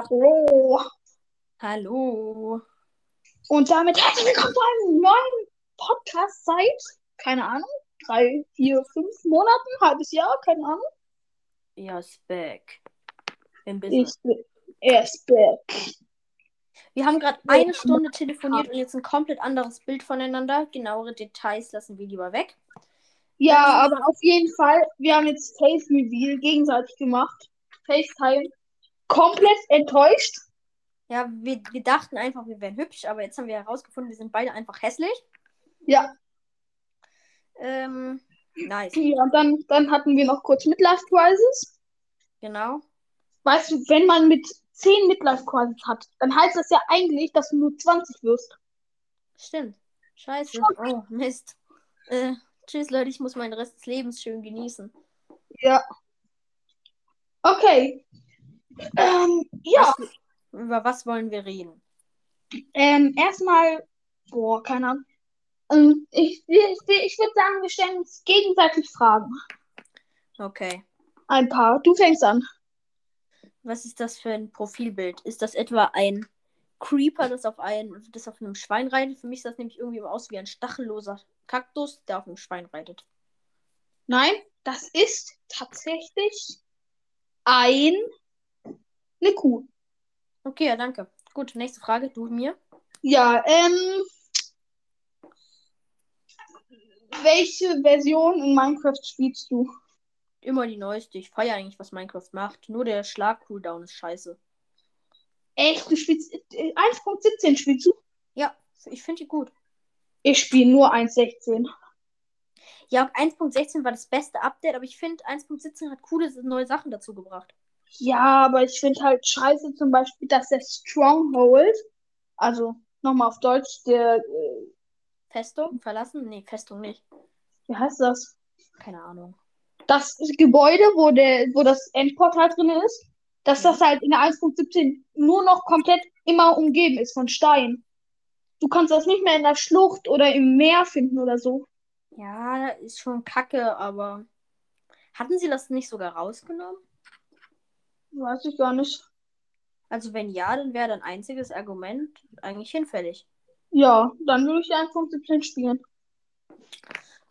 Hallo. Hallo. Und damit herzlich willkommen zu einem neuen Podcast seit, keine Ahnung, drei, vier, fünf Monaten, halbes Jahr, keine Ahnung. Ja, ist back. Im Ich Business. bin erst back. Wir haben gerade eine Stunde telefoniert und jetzt ein komplett anderes Bild voneinander. Genauere Details lassen wir lieber weg. Ja, aber auf jeden Fall, wir haben jetzt Face Reveal gegenseitig gemacht. FaceTime. Komplett enttäuscht. Ja, wir, wir dachten einfach, wir wären hübsch, aber jetzt haben wir herausgefunden, wir sind beide einfach hässlich. Ja. Ähm, nice. ja und dann, dann hatten wir noch kurz Midlife Crisis. Genau. Weißt du, wenn man mit 10 Midlife Crisis hat, dann heißt das ja eigentlich, dass du nur 20 wirst. Stimmt. Scheiße. Oh, Mist. Äh, tschüss, Leute, ich muss meinen Rest des Lebens schön genießen. Ja. Okay. Ähm, ja, Was, über was wollen wir reden? ähm, erstmal, boah, keine Ahnung. Ähm, ich ich, ich würde sagen, wir stellen uns gegenseitig Fragen. Okay. Ein paar. Du fängst an. Was ist das für ein Profilbild? Ist das etwa ein Creeper, das auf, ein, das auf einem Schwein reitet? Für mich sieht das nämlich irgendwie aus wie ein stachelloser Kaktus, der auf einem Schwein reitet. Nein, das ist tatsächlich ein eine Kuh. Okay, ja, danke. Gut, nächste Frage. Du mir. Ja, ähm, welche Version in Minecraft spielst du? Immer die neueste. Ich feiere eigentlich, was Minecraft macht. Nur der Schlag-Cooldown ist scheiße. Echt, du spielst äh, 1.17 spielst du? Ja, ich finde die gut. Ich spiele nur 1.16. Ja, und 1.16 war das beste Update, aber ich finde 1.17 hat coole neue Sachen dazu gebracht. Ja, aber ich finde halt scheiße zum Beispiel, dass der Stronghold, also nochmal auf Deutsch, der, äh, Festung verlassen? Nee, Festung nicht. wie heißt das? Keine Ahnung. Das Gebäude, wo der, wo das Endportal drin ist, dass Ja. das halt in der 1.17 nur noch komplett immer umgeben ist von Stein. Du kannst das nicht mehr in der Schlucht oder im Meer finden oder so. Ja, ist schon kacke, aber hatten sie das nicht sogar rausgenommen? Weiß ich gar nicht. Also wenn ja, dann wäre dein einziges Argument eigentlich hinfällig. Ja, dann würde ich die 1.17 spielen.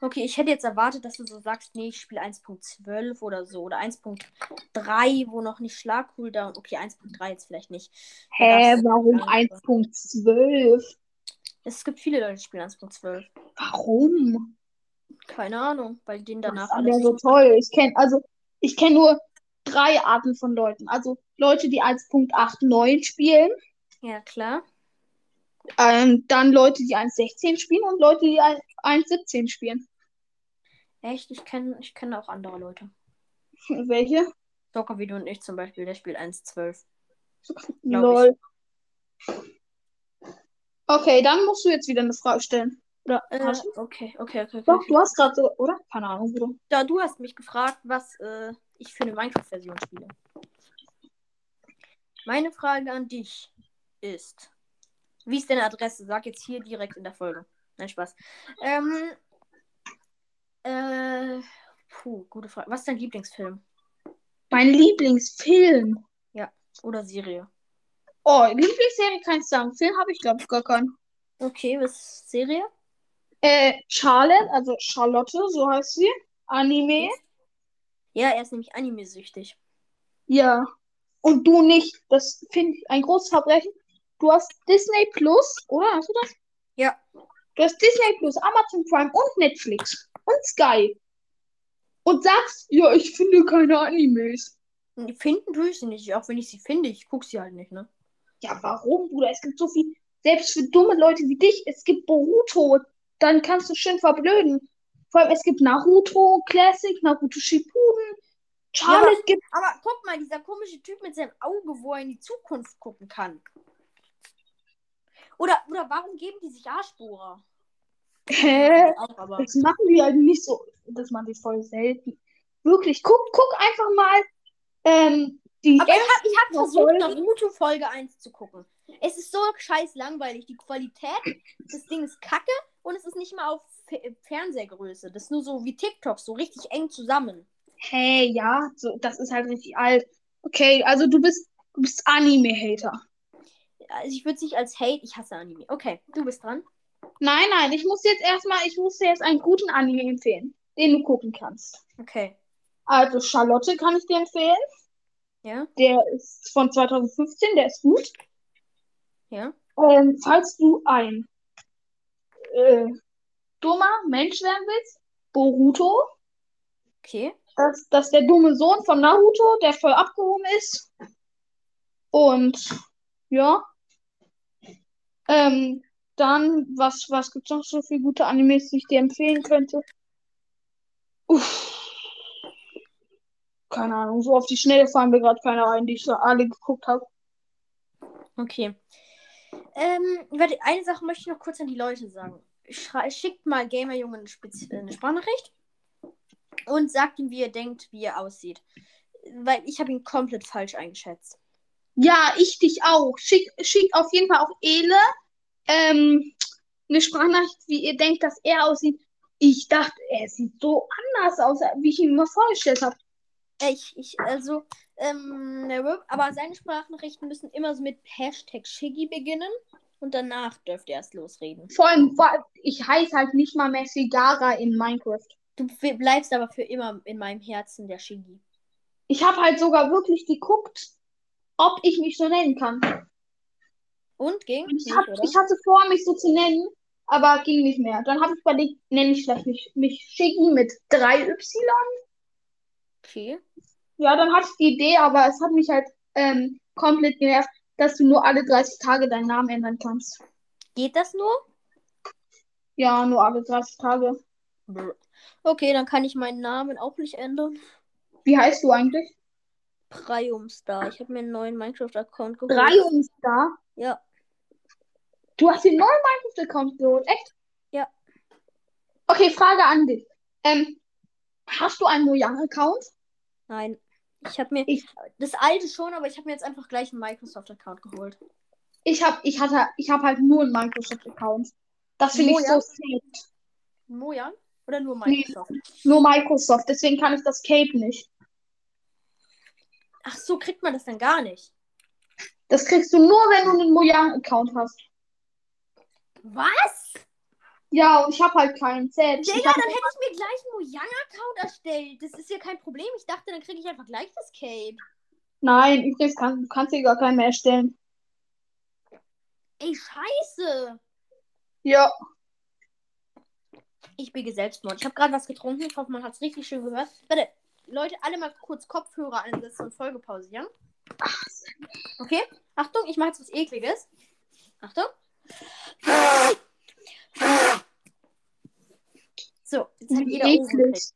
Okay, ich hätte jetzt erwartet, dass du so sagst, nee, ich spiele 1.12 oder so. Oder 1.3, wo noch nicht Schlag-Cooldown. Okay, 1.3 jetzt vielleicht nicht. Hä, gab's- warum Ja. 1.12? Es gibt viele Leute, die spielen 1.12. Warum? Keine Ahnung, weil denen Das danach ist alles. ja so toll. Ich kenne also ich kenne nur drei Arten von Leuten. Also Leute, die 1.89 spielen, Ja, klar. ähm, dann Leute, die 1.16 spielen und Leute, die 1.17 spielen. Echt, ich kenne ich kenn auch andere Leute. Welche? Zocker wie du und ich zum Beispiel, der spielt 1.12. Glaub Lol. Okay, dann musst du jetzt wieder eine Frage stellen. Oder Äh, okay, okay, okay. okay, Doch, okay. du hast gerade so, oder? Keine Ahnung, Bruder. Da, du hast mich gefragt, was äh, ich für eine Minecraft-Version spiele. Meine Frage an dich ist: Wie ist deine Adresse? Sag jetzt hier direkt in der Folge. Nein, Spaß. Ähm, äh, puh, gute Frage. Was ist dein Lieblingsfilm Mein Lieblingsfilm. oder Serie? Oh, Lieblingsserie kann ich sagen. Film habe ich, glaube ich, gar keinen. Okay, was ist Serie? Äh, Charlotte, also Charlotte, so heißt sie. Anime. Ja, er ist nämlich anime-süchtig. Ja. Und du nicht. Das finde ich ein großes Verbrechen. Du hast Disney Plus, oder? Hast du das? Ja. Du hast Disney Plus, Amazon Prime und Netflix und Sky. Und sagst, ja, ich finde keine Animes. Finden tue ich sie nicht, auch wenn ich sie finde, ich gucke sie halt nicht, ne? Ja, warum, Bruder? Es gibt so viel, selbst für dumme Leute wie dich, es gibt Boruto. Dann kannst du schön verblöden. Vor allem, es gibt Naruto Classic, Naruto Shippuden. Charlotte gibt. Aber guck mal, dieser komische Typ mit seinem Auge, wo er in die Zukunft gucken kann. Oder, oder warum geben die sich Arschbohrer? Hä? Auch. Das machen die halt nicht so. Das machen die voll selten. Wirklich, guck, guck einfach mal ähm, die Aber ich habe ich hab versucht. Naruto Folge 1 zu gucken. Es ist so scheiß langweilig. Die Qualität, das Ding ist kacke und es ist nicht mal auf Fernsehgröße. Das ist nur so wie TikTok, so richtig eng zusammen. Hey, ja, so, das ist halt richtig alt. Okay, also du bist Du bist Anime-Hater. Also ich würde es nicht als Hate, ich hasse Anime. Okay, du bist dran. Nein, nein, ich muss jetzt erstmal, ich muss dir jetzt einen guten Anime empfehlen, den du gucken kannst. Okay. Also Charlotte kann ich dir empfehlen. Ja, Der ist von 2015, der ist gut. ja. Ähm, falls du ein äh, dummer Mensch werden willst, Boruto. Okay. Das, das ist der dumme Sohn von Naruto, der voll abgehoben ist. Und ja. Ähm, dann, was, was gibt's noch so für gute Animes, die ich dir empfehlen könnte? Uff. Keine Ahnung, so auf die Schnelle fallen mir gerade keine ein, die ich so alle geguckt habe. Okay. Ähm, warte, eine Sache möchte ich noch kurz an die Leute sagen. Schrei schickt mal Gamerjungen eine, äh, eine Sprachnachricht und sagt ihm, wie ihr denkt, wie er aussieht. Weil ich habe ihn komplett falsch eingeschätzt. Ja, ich dich auch. Schick, schick auf jeden Fall auch Ele ähm, eine Sprachnachricht, wie ihr denkt, dass er aussieht. Ich dachte, er sieht so anders aus, wie ich ihn mir vorgestellt habe. Äh, Ich, ich, also, ähm, aber seine Sprachnachrichten müssen immer so mit Hashtag Shiggy beginnen und danach dürft ihr erst losreden. Vor allem, ich heiße halt nicht mal mehr Sigara in Minecraft. Du bleibst aber für immer in meinem Herzen der Shiggy. Ich habe halt sogar wirklich geguckt, ob ich mich so nennen kann. Und ging? Ich, Nicht, hab, oder? ich hatte vor, mich so zu nennen, aber ging nicht mehr. Dann habe ich überlegt, nenne ich vielleicht nicht mich Shiggy mit 3Y. Okay. Ja, dann hatte ich die Idee, aber es hat mich halt ähm, komplett genervt, dass du nur alle 30 Tage deinen Namen ändern kannst. Geht das nur? Ja, nur alle 30 Tage. Okay, dann kann ich meinen Namen auch nicht ändern. Wie heißt du eigentlich? Priumstar. Ich habe mir einen neuen Minecraft-Account geholt. Drei Ja. Du hast den neuen Minecraft-Account geholt, echt? Ja. Okay, Frage an dich. Ähm, hast du einen Mojang-Account? Nein. Ich habe mir Ich- das alte schon, aber ich habe mir jetzt einfach gleich einen Microsoft-Account geholt. Ich hab, ich hatte, ich habe halt nur einen Microsoft-Account. Das finde ich so sad. Mojang? Oder nur Nee. Microsoft? Nur Microsoft, deswegen kann ich das Cape nicht. Ach so, kriegt man das dann gar nicht. Das kriegst du nur, wenn du einen Mojang-Account hast. Was? Ja, und ich habe halt keinen. Sad. Digga, dann hätte ich mir gleich einen Mojang-Account erstellt. Das ist ja kein Problem. Ich dachte, dann kriege ich einfach gleich das Cape. nein, übrigens kann, du kannst dir gar keinen mehr erstellen. Ey, scheiße. Ja. Ich biege Selbstmord. Ich habe gerade was getrunken. Ich hoffe, man hat es richtig schön gehört. Warte, Leute, alle mal kurz Kopfhörer einsetzen und Folgepause, ja? Okay? Achtung, ich mache jetzt was Ekliges. Achtung. So, jetzt hat jeder eklig.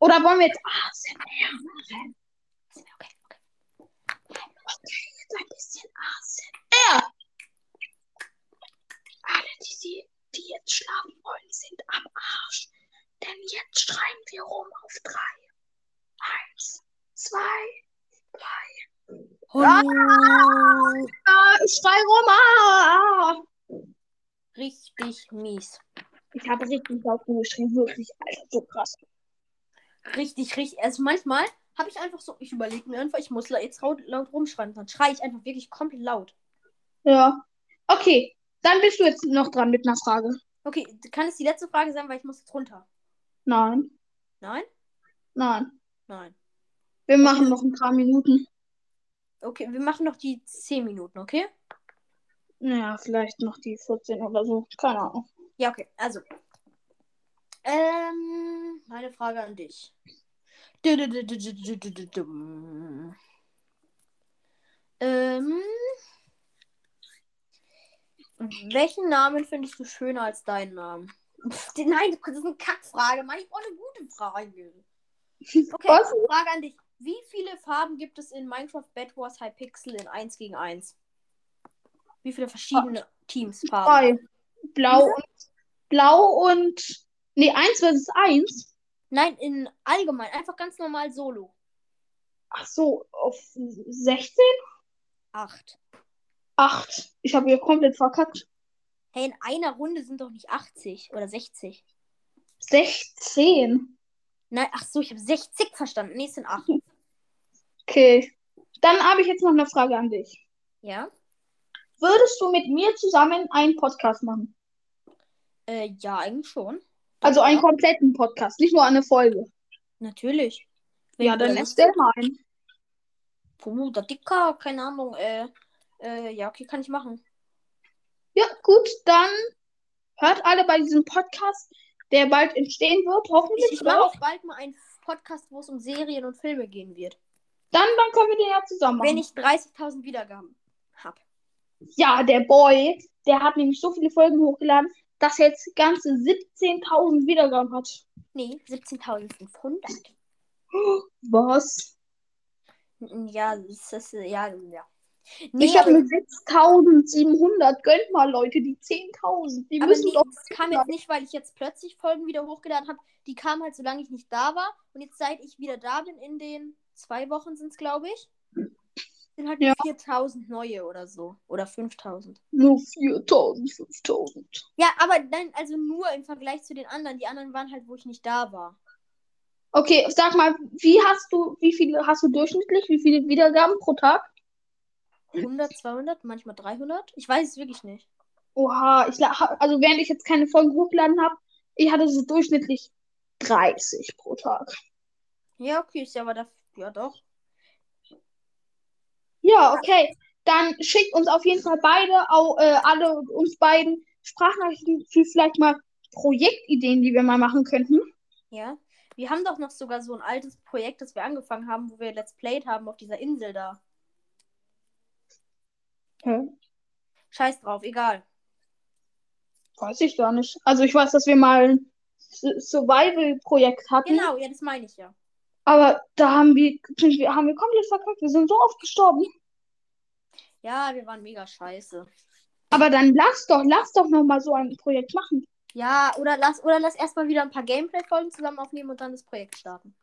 Oder wollen wir jetzt ASMR machen? Okay, okay. Okay, jetzt ein bisschen ASMR. Alle, die, sie, die jetzt schlafen wollen, sind am Arsch. Denn jetzt schreien wir rum auf drei. Eins, zwei, drei. Ah, ah, ich schrei rum. Ah, ah. Richtig mies. Ich habe richtig laut rumgeschrien. Wirklich, Alter, so krass. Richtig, richtig. Also manchmal habe ich einfach so, ich überlege mir einfach, ich muss jetzt laut, laut rumschreien. Dann schreie ich einfach wirklich komplett laut. Ja. Okay, dann bist du jetzt noch dran mit einer Frage. Okay, kann es die letzte Frage sein, weil ich muss jetzt runter. Nein, Nein? nein. Nein. Wir machen noch ein paar Minuten. Okay, wir machen noch die 10 Minuten, okay? Ja, vielleicht noch die 14 oder so. Keine Ahnung. Ja, okay. Also. Ähm, meine Frage an dich. Ähm, welchen Namen findest du schöner als deinen Namen? Nein, das ist eine Kackfrage. Mann, ich brauche eine gute Frage. Okay, Was? Frage an dich. Wie viele Farben gibt es in Minecraft Bad Wars Hypixel in 1 gegen 1? Wie viele verschiedene ah. Teams Farben? Drei. Blau und Blau und. Nee, eins versus eins. Nein, in allgemein. Einfach ganz normal Solo. Ach so, auf 16? 8. Acht. Ich habe hier komplett verkackt. Hey, in einer Runde sind doch nicht 80 oder 60. 16. Nein, ach so, ich habe 60 verstanden. Nee, es sind 8. Okay. Dann habe ich jetzt noch eine Frage an dich. Ja? Würdest du mit mir zusammen einen Podcast machen? Äh, ja, eigentlich schon. Also einen Ja. kompletten Podcast, nicht nur eine Folge. Natürlich. Ja, du dann da erstell mal einen. Puh, der Dicker, keine Ahnung, äh, äh, ja, okay, kann ich machen. Ja, gut, dann hört alle bei diesem Podcast, der bald entstehen wird, hoffentlich. Ich, ich mache auch bald mal einen Podcast, wo es um Serien und Filme gehen wird. Dann, dann können wir den ja zusammen machen. Wenn ich 30.000 Wiedergaben habe. Ja, der Boy, der hat nämlich so viele Folgen hochgeladen, dass er jetzt ganze 17.000 Wiedergaben hat. Nee, 17.500. Was? Ja, das ist, ja, ja. Nee, ich habe nur 6.700. Gönnt mal, Leute, die 10.000. Die aber müssen nee, doch. das kam jetzt nicht, weil ich jetzt plötzlich Folgen wieder hochgeladen habe. Die kamen halt, solange ich nicht da war. Und jetzt, seit ich wieder da bin, in den zwei Wochen sind es, glaube ich, sind halt Ja. 4.000 neue oder so. Oder 5.000. Nur 4.000, 5.000. Ja, aber dann, also nur im Vergleich zu den anderen. Die anderen waren halt, wo ich nicht da war. Okay, sag mal, wie hast du, wie viele hast du durchschnittlich? Wie viele Wiedergaben pro Tag? 100, 200, manchmal 300. Ich weiß es wirklich nicht. Oha, ich, also während ich jetzt keine Folgen hochgeladen habe, ich hatte so durchschnittlich 30 pro Tag. Ja, okay, ist ja aber da. Ja, doch. Ja, okay. Dann schickt uns auf jeden Fall beide, auch, äh, alle uns beiden Sprachnachrichten für vielleicht mal Projektideen, die wir mal machen könnten. Ja. Wir haben doch noch sogar so ein altes Projekt, das wir angefangen haben, wo wir Let's Played haben auf dieser Insel da. Hä? Scheiß drauf, egal. Weiß ich gar nicht. Also ich weiß, dass wir mal ein Su- Survival-Projekt hatten, Genau, ja, das meine ich ja. Aber da haben wir, haben wir komplett verkackt. Wir sind so oft gestorben. Ja, wir waren mega scheiße. Aber dann lass doch, lass doch noch mal so ein Projekt machen. Ja, oder lass, oder lass erstmal wieder ein paar Gameplay-Folgen zusammen aufnehmen und dann das Projekt starten.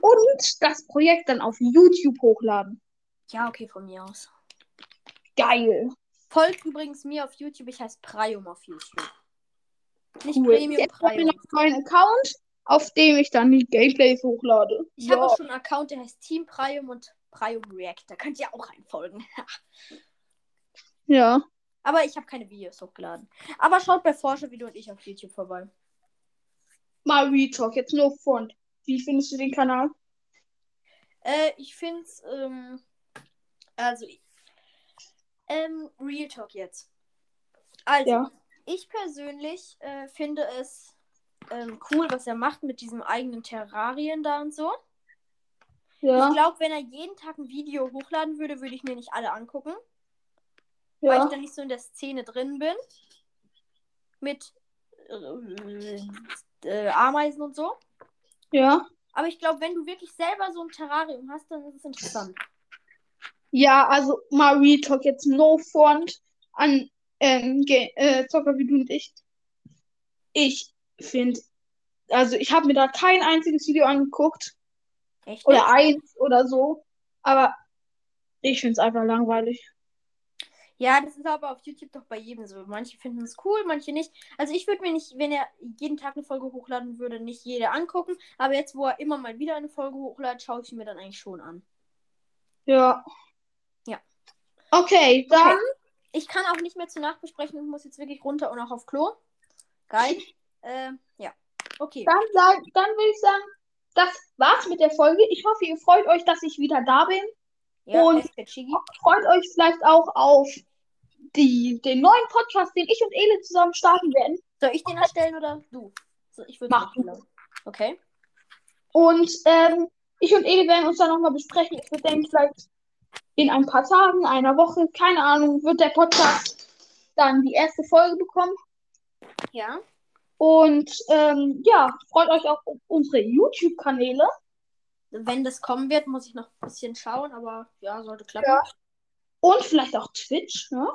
Und das Projekt dann auf YouTube hochladen. Ja, okay, von mir aus. Geil. Folgt übrigens mir auf YouTube, ich heiße Prium auf YouTube. Nicht Cool. Premium, Jetzt habe ich Prium. noch meinen Account, auf dem ich dann die Gameplays hochlade. Ich Ja. habe auch schon einen Account, der heißt Team Prium und Prium React. Da könnt ihr auch reinfolgen. Ja. Aber ich habe keine Videos hochgeladen. Aber schaut bei Forscher Video und ich auf YouTube vorbei. Mal Retalk, jetzt nur Front. Wie findest du den Kanal? Äh, ich finde es, ähm, also, ähm, Real Talk jetzt. Also, Ja. ich persönlich äh, finde es ähm, cool, was er macht mit diesem eigenen Terrarien da und so. Ich Ja. glaube, wenn er jeden Tag ein Video hochladen würde, würde ich mir nicht alle angucken, weil ich Ja. dann nicht so in der Szene drin bin. Mit äh, äh, Ameisen und so. Ja. Aber ich glaube, wenn du wirklich selber so ein Terrarium hast, dann ist es interessant. Ja, also mal Retalk, jetzt no Front an ähm, äh, Zocker wie du und ich. Ich finde, also ich habe mir da kein einziges Video angeguckt. Echt? Oder eins oder so. Aber ich finde es einfach langweilig. Ja, das ist aber auf YouTube doch bei jedem so. Manche finden es cool, manche nicht. Also ich würde mir nicht, wenn er jeden Tag eine Folge hochladen würde, nicht jede angucken. Aber jetzt, wo er immer mal wieder eine Folge hochladet, schaue ich mir dann eigentlich schon an. Ja. Ja. Okay, dann. Ich kann auch nicht mehr zur Nachbesprechung. Ich muss jetzt wirklich runter und auch auf Klo. Geil. ähm, ja. Okay. Dann, sag, dann würde ich sagen, das war's mit der Folge. Ich hoffe, ihr freut euch, dass ich wieder da bin. Ja, und-. Freut euch vielleicht auch auf die, den neuen Podcast, den ich und Ele zusammen starten werden. Soll ich den erstellen oder du? So, ich würde Mach. Okay. Und ähm, ich und Ele werden uns dann nochmal besprechen. Ich würde denken, vielleicht in ein paar Tagen, einer Woche, keine Ahnung, wird der Podcast dann die erste Folge bekommen. Ja. Und ähm, ja, freut euch auch auf unsere YouTube-Kanäle. Wenn das kommen wird, muss ich noch ein bisschen schauen, aber ja, sollte klappen. Ja. Und vielleicht auch Twitch. Ne?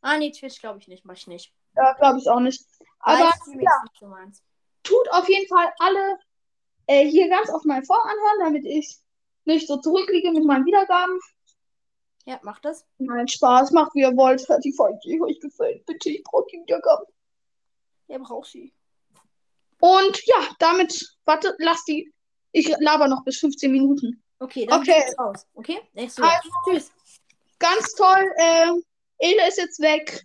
Ah, nee, Twitch glaube ich nicht, mach ich nicht. Ja, glaube ich auch nicht. Aber Livestreaming ja. nicht tut auf jeden Fall alle äh, hier ganz auf meinen Vor anhören, damit ich nicht so zurückliege mit meinen Wiedergaben. Ja, mach das. Nein, Spaß, macht wie ihr wollt. Hört die Folge, die euch gefällt. Bitte, ich brauche die Wiedergaben. Er braucht sie. Und ja, damit, warte, lass die. Ich laber noch bis 15 Minuten. Okay, dann Okay. raus. Okay? Also- Tschüss. Ganz toll. Ähm, Ele ist jetzt weg.